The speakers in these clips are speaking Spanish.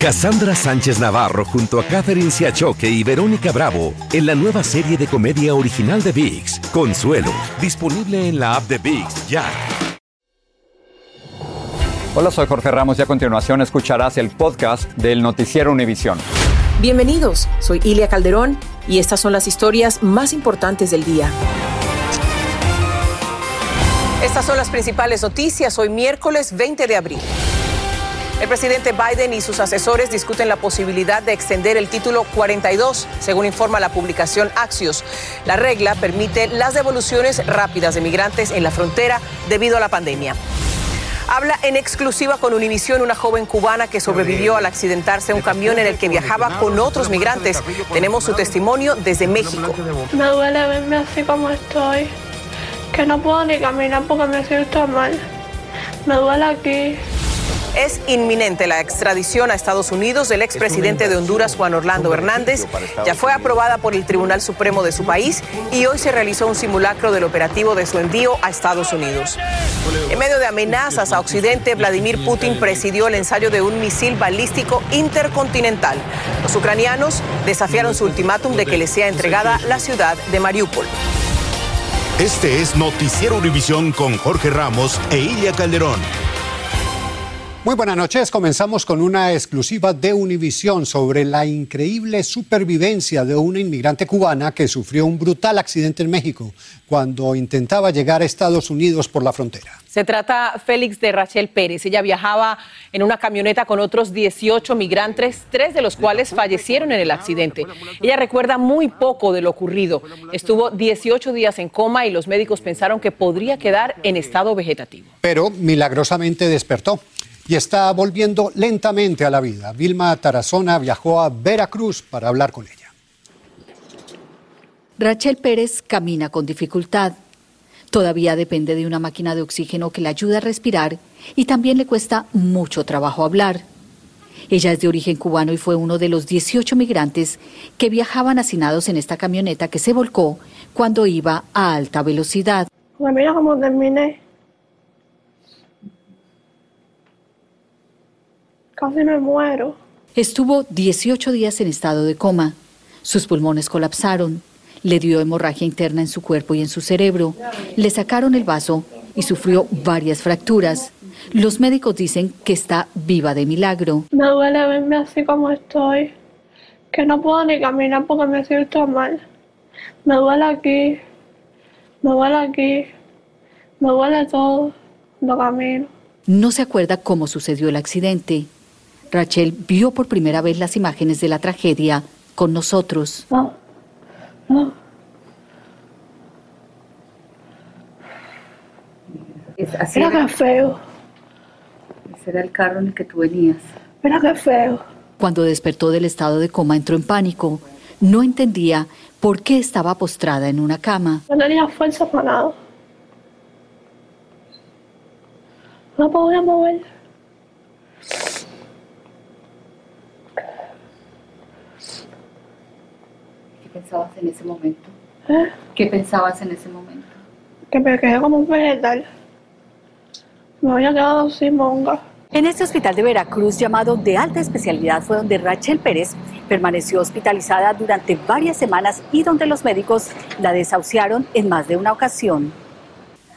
Cassandra Sánchez Navarro junto a Catherine Siachoque y Verónica Bravo en la nueva serie de comedia original de VIX, Consuelo, disponible en la app de VIX ya. Hola, soy Jorge Ramos y a continuación escucharás el podcast del noticiero Univisión. Bienvenidos, soy Ilia Calderón y estas son las historias más importantes del día. Estas son las principales noticias hoy miércoles 20 de abril. El presidente Biden y sus asesores discuten la posibilidad de extender el título 42, según informa la publicación Axios. La regla permite las devoluciones rápidas de migrantes en la frontera debido a la pandemia. Habla en exclusiva con Univisión una joven cubana que sobrevivió al accidentarse un camión en el que viajaba con otros migrantes. Tenemos su testimonio desde México. Me duele verme así como estoy, que no puedo ni caminar porque me siento mal. Me duele aquí. Es inminente la extradición a Estados Unidos del expresidente de Honduras, Juan Orlando Hernández. Ya fue aprobada por el Tribunal Supremo de su país y hoy se realizó un simulacro del operativo de su envío a Estados Unidos. En medio de amenazas a Occidente, Vladimir Putin presidió el ensayo de un misil balístico intercontinental. Los ucranianos desafiaron su ultimátum de que les sea entregada la ciudad de Mariupol. Este es Noticiero Univisión con Jorge Ramos e Ilia Calderón. Muy buenas noches. Comenzamos con una exclusiva de Univisión sobre la increíble supervivencia de una inmigrante cubana que sufrió un brutal accidente en México cuando intentaba llegar a Estados Unidos por la frontera. Se trata Félix de Rachel Pérez. Ella viajaba en una camioneta con otros 18 migrantes, tres de los cuales fallecieron en el accidente. Ella recuerda muy poco de lo ocurrido. Estuvo 18 días en coma y los médicos pensaron que podría quedar en estado vegetativo. Pero milagrosamente despertó y está volviendo lentamente a la vida. Vilma Tarazona viajó a Veracruz para hablar con ella. Rachel Pérez camina con dificultad. Todavía depende de una máquina de oxígeno que le ayuda a respirar y también le cuesta mucho trabajo hablar. Ella es de origen cubano y fue uno de los 18 migrantes que viajaban hacinados en esta camioneta que se volcó cuando iba a alta velocidad. mira cómo terminé. Casi me muero. Estuvo 18 días en estado de coma. Sus pulmones colapsaron. Le dio hemorragia interna en su cuerpo y en su cerebro. Le sacaron el vaso y sufrió varias fracturas. Los médicos dicen que está viva de milagro. Me duele verme así como estoy, que no puedo ni caminar porque me siento mal. Me duele aquí, me duele aquí, me duele todo, no camino. No se acuerda cómo sucedió el accidente. Rachel vio por primera vez las imágenes de la tragedia con nosotros. No, no. Mira qué feo. Ese era el carro en el que tú venías. Mira qué feo. Cuando despertó del estado de coma entró en pánico. No entendía por qué estaba postrada en una cama. No tenía fuerza para nada. No podía mover. Pensabas en ese momento? ¿Eh? ¿Qué pensabas en ese momento? Que me quedé como un vegetal. Me había quedado sin monga. En este hospital de Veracruz llamado de alta especialidad fue donde Rachel Pérez permaneció hospitalizada durante varias semanas y donde los médicos la desahuciaron en más de una ocasión.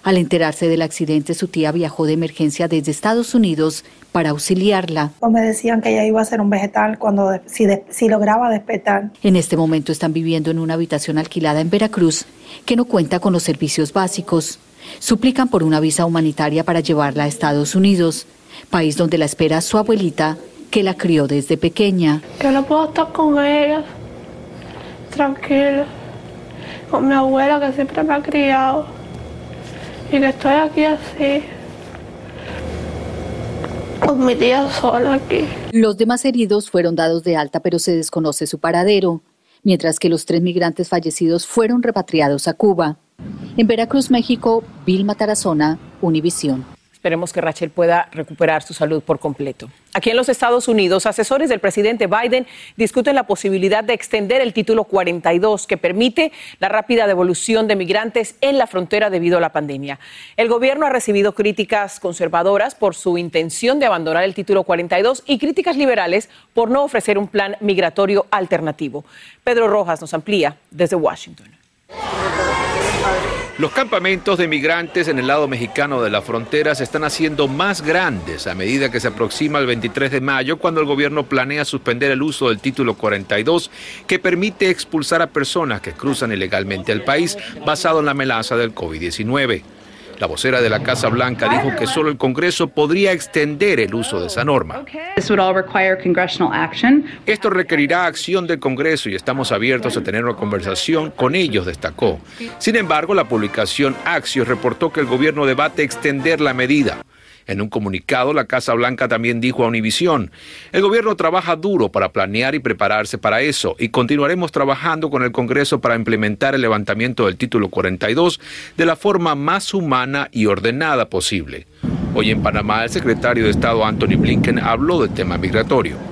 Al enterarse del accidente, su tía viajó de emergencia desde Estados Unidos para auxiliarla. Me decían que ella iba a ser un vegetal cuando si, de- si lograba despertar. En este momento están viviendo en una habitación alquilada en Veracruz que no cuenta con los servicios básicos. Suplican por una visa humanitaria para llevarla a Estados Unidos, país donde la espera su abuelita, que la crió desde pequeña. Que no puedo estar con ella. Tranquila. Con mi abuela que siempre me ha criado. Y que estoy aquí así. Con mi tía sola aquí. Los demás heridos fueron dados de alta, pero se desconoce su paradero, mientras que los tres migrantes fallecidos fueron repatriados a Cuba. En Veracruz, México, Vilma Tarazona, Univisión. Esperemos que Rachel pueda recuperar su salud por completo. Aquí en los Estados Unidos, asesores del presidente Biden discuten la posibilidad de extender el título 42 que permite la rápida devolución de migrantes en la frontera debido a la pandemia. El gobierno ha recibido críticas conservadoras por su intención de abandonar el título 42 y críticas liberales por no ofrecer un plan migratorio alternativo. Pedro Rojas nos amplía desde Washington. Los campamentos de migrantes en el lado mexicano de la frontera se están haciendo más grandes a medida que se aproxima el 23 de mayo, cuando el gobierno planea suspender el uso del título 42, que permite expulsar a personas que cruzan ilegalmente al país basado en la amenaza del COVID-19. La vocera de la Casa Blanca dijo que solo el Congreso podría extender el uso de esa norma. Esto requerirá acción del Congreso y estamos abiertos a tener una conversación con ellos, destacó. Sin embargo, la publicación Axios reportó que el gobierno debate extender la medida. En un comunicado, la Casa Blanca también dijo a Univisión, el gobierno trabaja duro para planear y prepararse para eso y continuaremos trabajando con el Congreso para implementar el levantamiento del título 42 de la forma más humana y ordenada posible. Hoy en Panamá, el secretario de Estado Anthony Blinken habló del tema migratorio.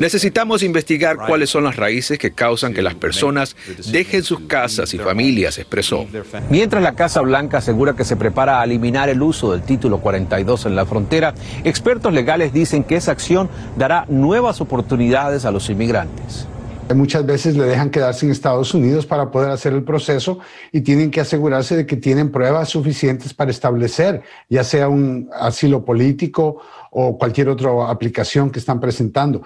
Necesitamos investigar cuáles son las raíces que causan que las personas dejen sus casas y familias, expresó. Mientras la Casa Blanca asegura que se prepara a eliminar el uso del título 42 en la frontera, expertos legales dicen que esa acción dará nuevas oportunidades a los inmigrantes. Muchas veces le dejan quedarse en Estados Unidos para poder hacer el proceso y tienen que asegurarse de que tienen pruebas suficientes para establecer ya sea un asilo político o cualquier otra aplicación que están presentando.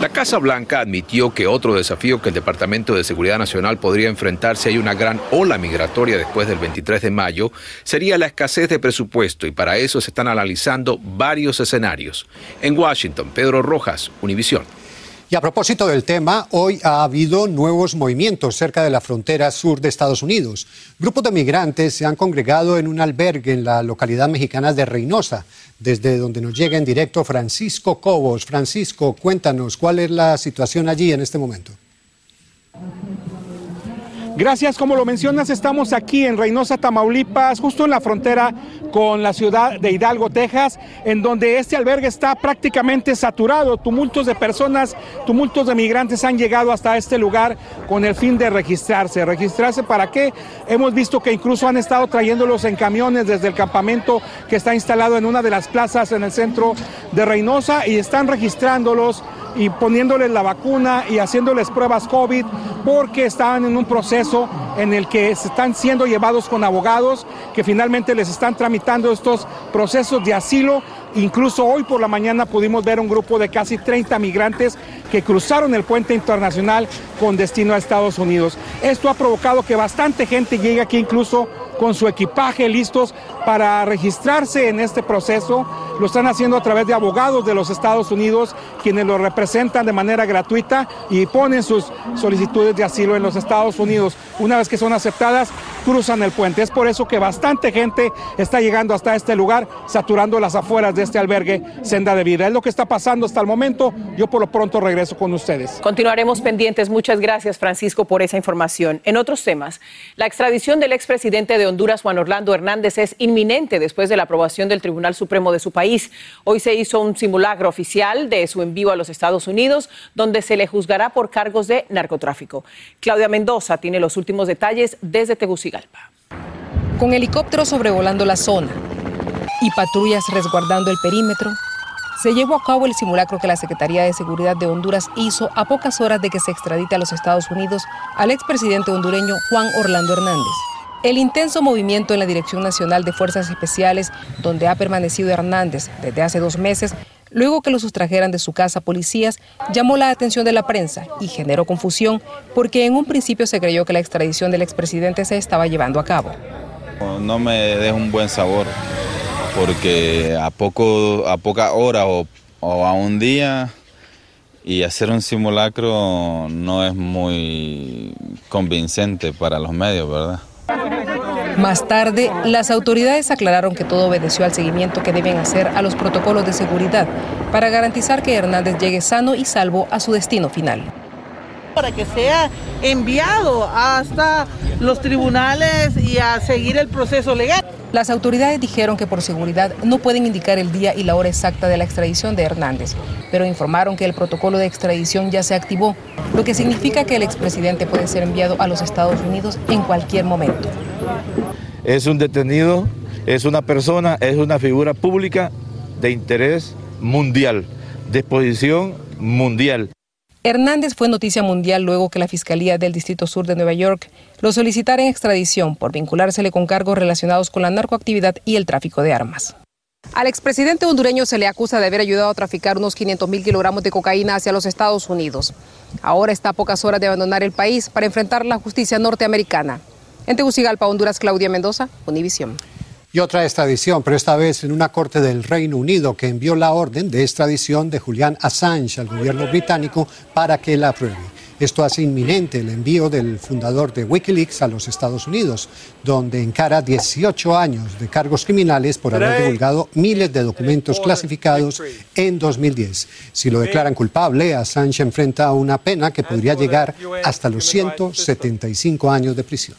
La Casa Blanca admitió que otro desafío que el Departamento de Seguridad Nacional podría enfrentar si hay una gran ola migratoria después del 23 de mayo sería la escasez de presupuesto y para eso se están analizando varios escenarios. En Washington, Pedro Rojas, Univisión. Y a propósito del tema, hoy ha habido nuevos movimientos cerca de la frontera sur de Estados Unidos. Grupos de migrantes se han congregado en un albergue en la localidad mexicana de Reynosa, desde donde nos llega en directo Francisco Cobos. Francisco, cuéntanos cuál es la situación allí en este momento. Gracias, como lo mencionas, estamos aquí en Reynosa, Tamaulipas, justo en la frontera con la ciudad de Hidalgo, Texas, en donde este albergue está prácticamente saturado. Tumultos de personas, tumultos de migrantes han llegado hasta este lugar con el fin de registrarse. ¿Registrarse para qué? Hemos visto que incluso han estado trayéndolos en camiones desde el campamento que está instalado en una de las plazas en el centro de Reynosa y están registrándolos y poniéndoles la vacuna y haciéndoles pruebas COVID porque estaban en un proceso en el que se están siendo llevados con abogados que finalmente les están tramitando estos procesos de asilo. Incluso hoy por la mañana pudimos ver un grupo de casi 30 migrantes que cruzaron el puente internacional con destino a Estados Unidos. Esto ha provocado que bastante gente llegue aquí incluso con su equipaje listos para registrarse en este proceso. Lo están haciendo a través de abogados de los Estados Unidos, quienes lo representan de manera gratuita y ponen sus solicitudes de asilo en los Estados Unidos. Una vez que son aceptadas, cruzan el puente. Es por eso que bastante gente está llegando hasta este lugar, saturando las afueras de este albergue Senda de Vida. Es lo que está pasando hasta el momento. Yo por lo pronto regreso con ustedes. Continuaremos pendientes. Muchas gracias, Francisco, por esa información. En otros temas, la extradición del expresidente de Honduras, Juan Orlando Hernández, es inminente después de la aprobación del Tribunal Supremo de su país. Hoy se hizo un simulacro oficial de su envío a los Estados Unidos, donde se le juzgará por cargos de narcotráfico. Claudia Mendoza tiene los últimos detalles desde Tegucigalpa. Con helicópteros sobrevolando la zona y patrullas resguardando el perímetro, se llevó a cabo el simulacro que la Secretaría de Seguridad de Honduras hizo a pocas horas de que se extradite a los Estados Unidos al expresidente hondureño Juan Orlando Hernández. El intenso movimiento en la Dirección Nacional de Fuerzas Especiales, donde ha permanecido Hernández desde hace dos meses, luego que lo sustrajeran de su casa policías, llamó la atención de la prensa y generó confusión porque en un principio se creyó que la extradición del expresidente se estaba llevando a cabo. No me deja un buen sabor porque a, poco, a poca hora o, o a un día y hacer un simulacro no es muy convincente para los medios, ¿verdad? Más tarde, las autoridades aclararon que todo obedeció al seguimiento que deben hacer a los protocolos de seguridad para garantizar que Hernández llegue sano y salvo a su destino final. Para que sea enviado hasta los tribunales y a seguir el proceso legal. Las autoridades dijeron que por seguridad no pueden indicar el día y la hora exacta de la extradición de Hernández, pero informaron que el protocolo de extradición ya se activó, lo que significa que el expresidente puede ser enviado a los Estados Unidos en cualquier momento. Es un detenido, es una persona, es una figura pública de interés mundial, de exposición mundial. Hernández fue noticia mundial luego que la Fiscalía del Distrito Sur de Nueva York lo solicitara en extradición por vinculársele con cargos relacionados con la narcoactividad y el tráfico de armas. Al expresidente hondureño se le acusa de haber ayudado a traficar unos 500 mil kilogramos de cocaína hacia los Estados Unidos. Ahora está a pocas horas de abandonar el país para enfrentar la justicia norteamericana. En Tegucigalpa, Honduras, Claudia Mendoza, Univisión. Y otra extradición, pero esta vez en una corte del Reino Unido que envió la orden de extradición de Julian Assange al gobierno británico para que la apruebe. Esto hace inminente el envío del fundador de Wikileaks a los Estados Unidos, donde encara 18 años de cargos criminales por haber divulgado miles de documentos clasificados en 2010. Si lo declaran culpable, Assange enfrenta una pena que podría llegar hasta los 175 años de prisión.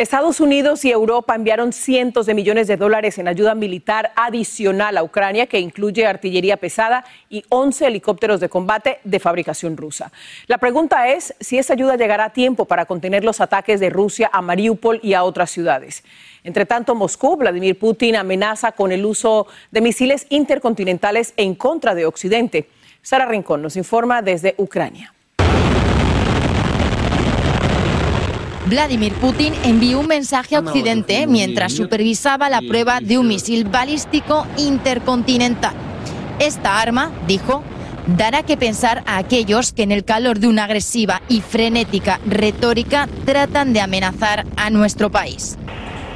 Estados Unidos y Europa enviaron cientos de millones de dólares en ayuda militar adicional a Ucrania, que incluye artillería pesada y 11 helicópteros de combate de fabricación rusa. La pregunta es si esa ayuda llegará a tiempo para contener los ataques de Rusia a Mariupol y a otras ciudades. Entre tanto, Moscú, Vladimir Putin amenaza con el uso de misiles intercontinentales en contra de Occidente. Sara Rincón nos informa desde Ucrania. Vladimir Putin envió un mensaje a Occidente mientras supervisaba la prueba de un misil balístico intercontinental. Esta arma, dijo, dará que pensar a aquellos que en el calor de una agresiva y frenética retórica tratan de amenazar a nuestro país.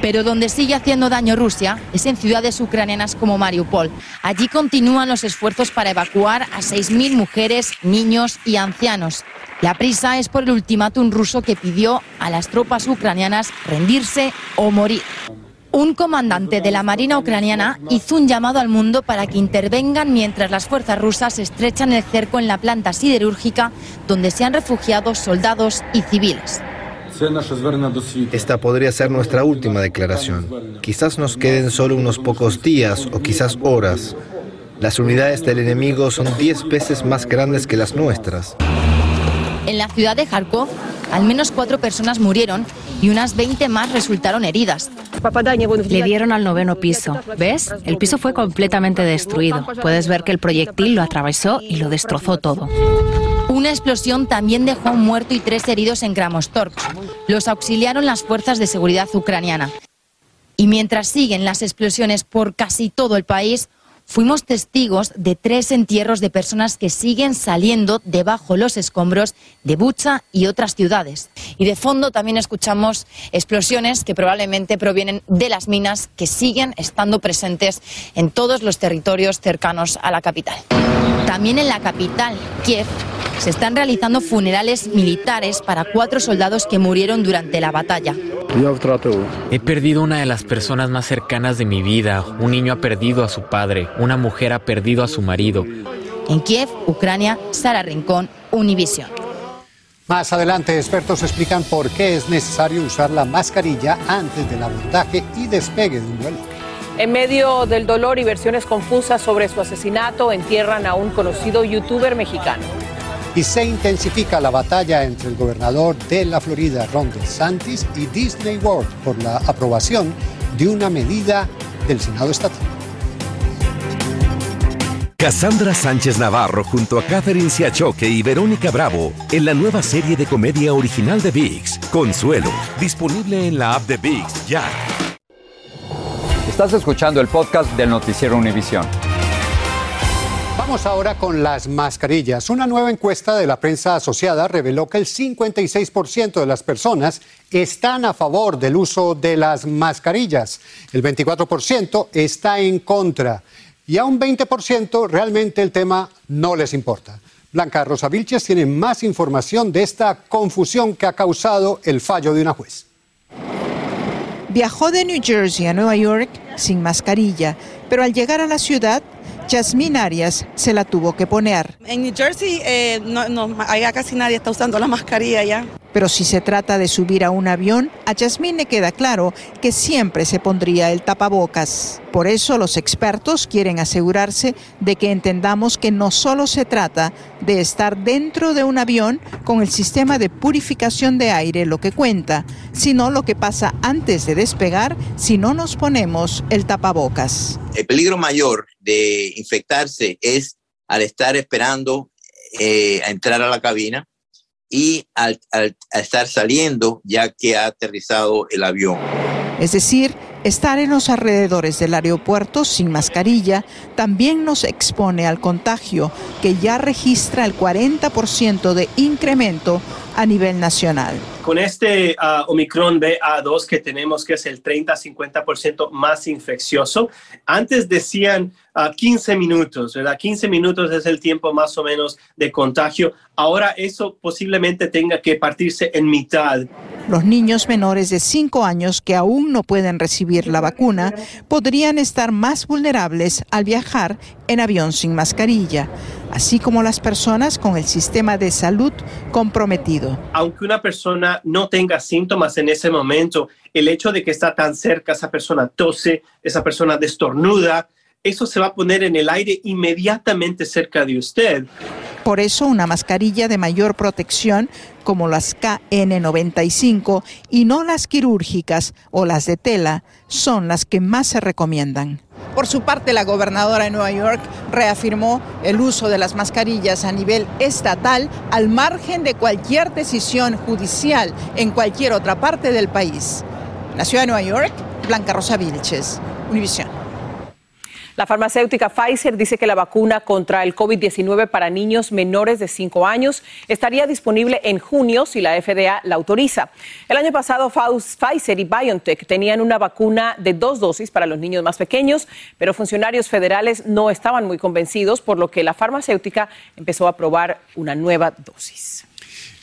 Pero donde sigue haciendo daño Rusia es en ciudades ucranianas como Mariupol. Allí continúan los esfuerzos para evacuar a 6.000 mujeres, niños y ancianos. La prisa es por el ultimátum ruso que pidió a las tropas ucranianas rendirse o morir. Un comandante de la Marina ucraniana hizo un llamado al mundo para que intervengan mientras las fuerzas rusas estrechan el cerco en la planta siderúrgica donde se han refugiado soldados y civiles. Esta podría ser nuestra última declaración. Quizás nos queden solo unos pocos días o quizás horas. Las unidades del enemigo son 10 veces más grandes que las nuestras. En la ciudad de Kharkov, al menos cuatro personas murieron y unas 20 más resultaron heridas. Le dieron al noveno piso. ¿Ves? El piso fue completamente destruido. Puedes ver que el proyectil lo atravesó y lo destrozó todo. Una explosión también dejó un muerto y tres heridos en Kramatorsk. Los auxiliaron las fuerzas de seguridad ucraniana. Y mientras siguen las explosiones por casi todo el país, fuimos testigos de tres entierros de personas que siguen saliendo debajo los escombros de Bucha y otras ciudades. Y de fondo también escuchamos explosiones que probablemente provienen de las minas que siguen estando presentes en todos los territorios cercanos a la capital. También en la capital, Kiev, se están realizando funerales militares para cuatro soldados que murieron durante la batalla. He perdido una de las personas más cercanas de mi vida. Un niño ha perdido a su padre, una mujer ha perdido a su marido. En Kiev, Ucrania, Sara Rincón, Univision. Más adelante, expertos explican por qué es necesario usar la mascarilla antes del abordaje y despegue de un vuelo. En medio del dolor y versiones confusas sobre su asesinato, entierran a un conocido youtuber mexicano y se intensifica la batalla entre el gobernador de la Florida, Ron DeSantis, y Disney World por la aprobación de una medida del Senado estatal. Cassandra Sánchez Navarro junto a Catherine Siachoque y Verónica Bravo en la nueva serie de comedia original de VIX, Consuelo, disponible en la app de VIX ya. Estás escuchando el podcast del noticiero Univisión. Vamos ahora con las mascarillas. Una nueva encuesta de la prensa asociada reveló que el 56% de las personas están a favor del uso de las mascarillas. El 24% está en contra. Y a un 20% realmente el tema no les importa. Blanca Rosa Vilches tiene más información de esta confusión que ha causado el fallo de una juez. Viajó de New Jersey a Nueva York sin mascarilla, pero al llegar a la ciudad Jasmine Arias se la tuvo que poner. En New Jersey, eh, no, no, allá casi nadie está usando la mascarilla ya. Pero si se trata de subir a un avión, a Yasmín le queda claro que siempre se pondría el tapabocas. Por eso los expertos quieren asegurarse de que entendamos que no solo se trata de estar dentro de un avión con el sistema de purificación de aire lo que cuenta, sino lo que pasa antes de despegar si no nos ponemos el tapabocas. El peligro mayor de infectarse es al estar esperando eh, a entrar a la cabina y al, al estar saliendo ya que ha aterrizado el avión. Es decir, estar en los alrededores del aeropuerto sin mascarilla también nos expone al contagio, que ya registra el 40% de incremento a nivel nacional. Con este uh, Omicron BA2 que tenemos, que es el 30-50% más infeccioso, antes decían uh, 15 minutos, ¿verdad? 15 minutos es el tiempo más o menos de contagio. Ahora eso posiblemente tenga que partirse en mitad. Los niños menores de 5 años que aún no pueden recibir la vacuna podrían estar más vulnerables al viajar en avión sin mascarilla, así como las personas con el sistema de salud comprometido. Aunque una persona no tenga síntomas en ese momento, el hecho de que está tan cerca, esa persona tose, esa persona destornuda, eso se va a poner en el aire inmediatamente cerca de usted. Por eso una mascarilla de mayor protección como las KN95 y no las quirúrgicas o las de tela son las que más se recomiendan. Por su parte, la gobernadora de Nueva York reafirmó el uso de las mascarillas a nivel estatal al margen de cualquier decisión judicial en cualquier otra parte del país. La ciudad de Nueva York, Blanca Rosa Vilches, Univisión. La farmacéutica Pfizer dice que la vacuna contra el COVID-19 para niños menores de 5 años estaría disponible en junio si la FDA la autoriza. El año pasado Pfizer y BioNTech tenían una vacuna de dos dosis para los niños más pequeños, pero funcionarios federales no estaban muy convencidos, por lo que la farmacéutica empezó a probar una nueva dosis.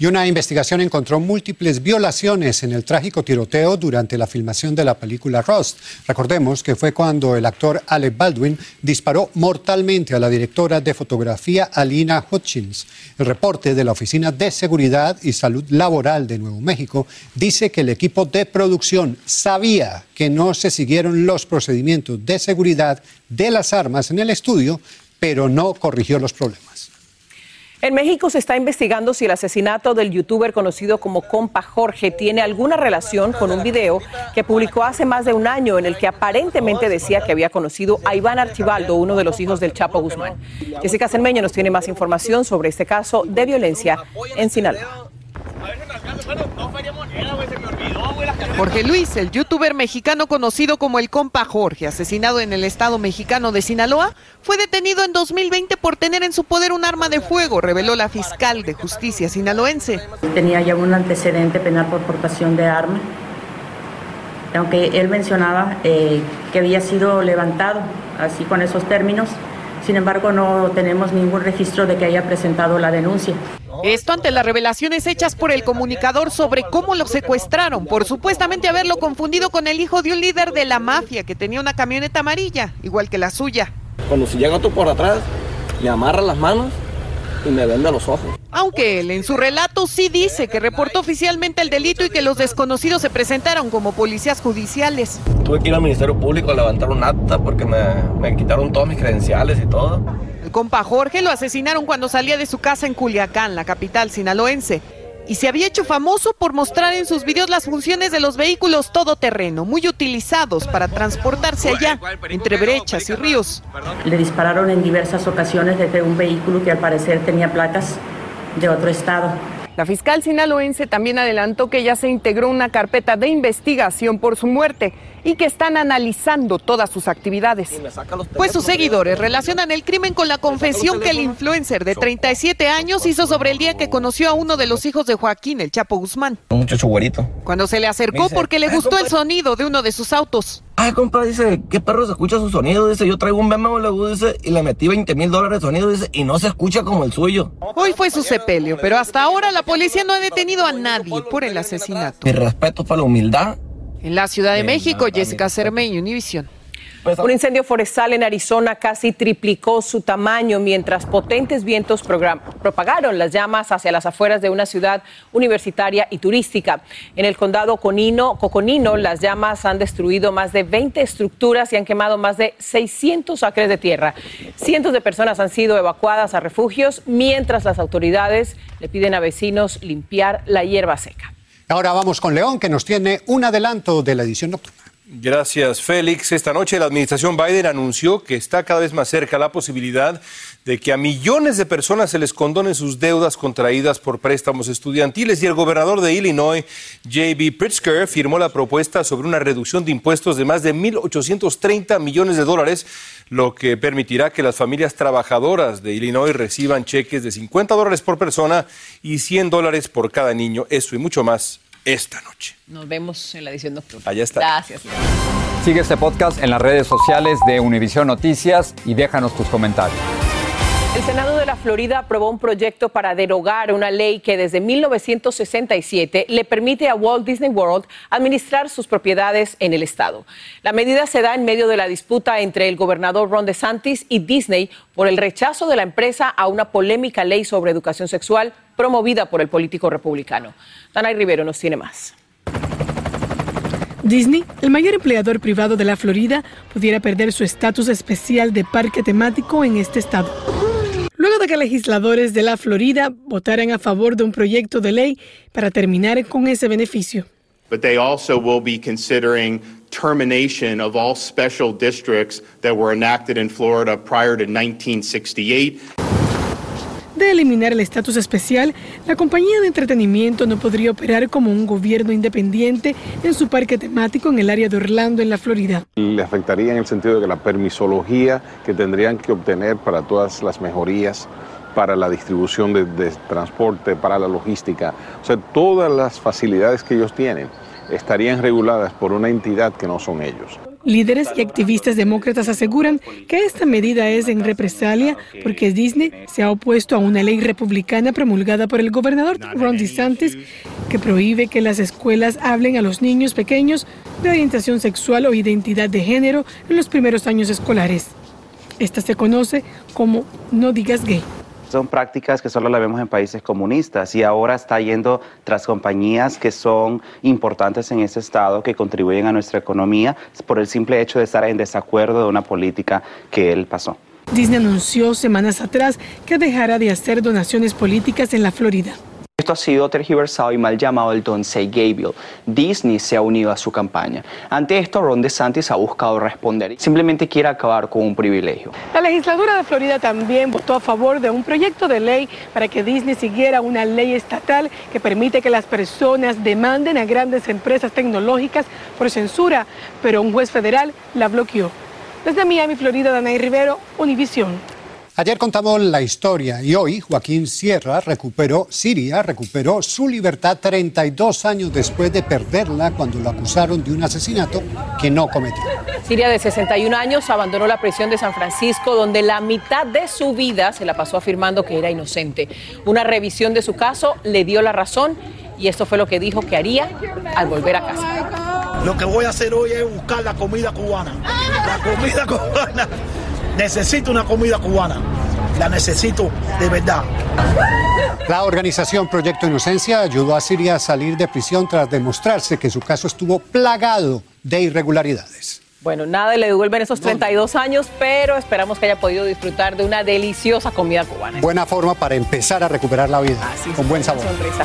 Y una investigación encontró múltiples violaciones en el trágico tiroteo durante la filmación de la película Rust. Recordemos que fue cuando el actor Alec Baldwin disparó mortalmente a la directora de fotografía Alina Hutchins. El reporte de la Oficina de Seguridad y Salud Laboral de Nuevo México dice que el equipo de producción sabía que no se siguieron los procedimientos de seguridad de las armas en el estudio, pero no corrigió los problemas. En México se está investigando si el asesinato del youtuber conocido como Compa Jorge tiene alguna relación con un video que publicó hace más de un año en el que aparentemente decía que había conocido a Iván Archibaldo, uno de los hijos del Chapo Guzmán. Jessica Cermeño nos tiene más información sobre este caso de violencia en Sinaloa. Jorge Luis, el youtuber mexicano conocido como el compa Jorge, asesinado en el estado mexicano de Sinaloa, fue detenido en 2020 por tener en su poder un arma de fuego, reveló la fiscal de justicia sinaloense. Tenía ya un antecedente penal por portación de arma, aunque él mencionaba eh, que había sido levantado, así con esos términos. Sin embargo, no tenemos ningún registro de que haya presentado la denuncia. Esto ante las revelaciones hechas por el comunicador sobre cómo lo secuestraron por supuestamente haberlo confundido con el hijo de un líder de la mafia que tenía una camioneta amarilla, igual que la suya. Cuando si llega tú por atrás, le amarra las manos y me venda los ojos. Aunque él en su relato sí dice que reportó oficialmente el delito y que los desconocidos se presentaron como policías judiciales. Tuve que ir al Ministerio Público a levantar un acta porque me, me quitaron todos mis credenciales y todo. El compa Jorge lo asesinaron cuando salía de su casa en Culiacán, la capital sinaloense. Y se había hecho famoso por mostrar en sus videos las funciones de los vehículos todoterreno, muy utilizados para transportarse allá, entre brechas y ríos. Le dispararon en diversas ocasiones desde un vehículo que al parecer tenía placas de otro estado. La fiscal sinaloense también adelantó que ya se integró una carpeta de investigación por su muerte y que están analizando todas sus actividades. Pues sus seguidores relacionan el crimen con la confesión que el influencer de 37 años hizo sobre el día que conoció a uno de los hijos de Joaquín, el Chapo Guzmán. Un muchacho güerito. Cuando se le acercó porque le gustó el sonido de uno de sus autos. Ay, compa, dice, ¿qué perro se escucha su sonido? Dice, yo traigo un BMW, dice, y le metí 20 mil dólares de sonido, dice, y no se escucha como el suyo. Hoy fue su sepelio, pero hasta ahora la policía no ha detenido a nadie por el asesinato. Mi respeto para la humildad. En la Ciudad de México, Jessica Cermeño, Univisión. Un incendio forestal en Arizona casi triplicó su tamaño mientras potentes vientos propagaron las llamas hacia las afueras de una ciudad universitaria y turística. En el condado Conino, Coconino, las llamas han destruido más de 20 estructuras y han quemado más de 600 acres de tierra. Cientos de personas han sido evacuadas a refugios mientras las autoridades le piden a vecinos limpiar la hierba seca. Ahora vamos con León, que nos tiene un adelanto de la edición nocturna. Gracias, Félix. Esta noche la administración Biden anunció que está cada vez más cerca la posibilidad de que a millones de personas se les condonen sus deudas contraídas por préstamos estudiantiles y el gobernador de Illinois, J.B. Pritzker, firmó la propuesta sobre una reducción de impuestos de más de 1.830 millones de dólares, lo que permitirá que las familias trabajadoras de Illinois reciban cheques de 50 dólares por persona y 100 dólares por cada niño. Eso y mucho más esta noche. Nos vemos en la edición nocturna. Allá está. Gracias. Sigue este podcast en las redes sociales de Univision Noticias y déjanos tus comentarios. El Senado Florida aprobó un proyecto para derogar una ley que desde 1967 le permite a Walt Disney World administrar sus propiedades en el estado. La medida se da en medio de la disputa entre el gobernador Ron DeSantis y Disney por el rechazo de la empresa a una polémica ley sobre educación sexual promovida por el político republicano. Danay Rivero nos tiene más. Disney, el mayor empleador privado de la Florida, pudiera perder su estatus especial de parque temático en este estado. Luego de que legisladores de la Florida votaran a favor de un proyecto de ley para terminar con ese beneficio. But they also will be considering termination of all special districts that were enacted in Florida prior to 1968 de eliminar el estatus especial, la compañía de entretenimiento no podría operar como un gobierno independiente en su parque temático en el área de Orlando, en la Florida. Le afectaría en el sentido de que la permisología que tendrían que obtener para todas las mejorías para la distribución de, de transporte, para la logística, o sea, todas las facilidades que ellos tienen estarían reguladas por una entidad que no son ellos. Líderes y activistas demócratas aseguran que esta medida es en represalia porque Disney se ha opuesto a una ley republicana promulgada por el gobernador Ron DeSantis que prohíbe que las escuelas hablen a los niños pequeños de orientación sexual o identidad de género en los primeros años escolares. Esta se conoce como No digas gay. Son prácticas que solo la vemos en países comunistas y ahora está yendo tras compañías que son importantes en ese estado, que contribuyen a nuestra economía por el simple hecho de estar en desacuerdo de una política que él pasó. Disney anunció semanas atrás que dejará de hacer donaciones políticas en la Florida. Esto ha sido tergiversado y mal llamado el Don't Say Gay Bill. Disney se ha unido a su campaña. Ante esto, Ron DeSantis ha buscado responder. Simplemente quiere acabar con un privilegio. La legislatura de Florida también votó a favor de un proyecto de ley para que Disney siguiera una ley estatal que permite que las personas demanden a grandes empresas tecnológicas por censura, pero un juez federal la bloqueó. Desde Miami, Florida, Danay Rivero, Univisión. Ayer contamos la historia y hoy Joaquín Sierra recuperó, Siria recuperó su libertad 32 años después de perderla cuando lo acusaron de un asesinato que no cometió. Siria de 61 años abandonó la prisión de San Francisco donde la mitad de su vida se la pasó afirmando que era inocente. Una revisión de su caso le dio la razón y esto fue lo que dijo que haría al volver a casa. Lo que voy a hacer hoy es buscar la comida cubana. La comida cubana. Necesito una comida cubana. La necesito de verdad. La organización Proyecto Inocencia ayudó a Siria a salir de prisión tras demostrarse que su caso estuvo plagado de irregularidades. Bueno, nada le devuelven esos 32 años, pero esperamos que haya podido disfrutar de una deliciosa comida cubana. Buena forma para empezar a recuperar la vida, con buen sabor. Sonrisa.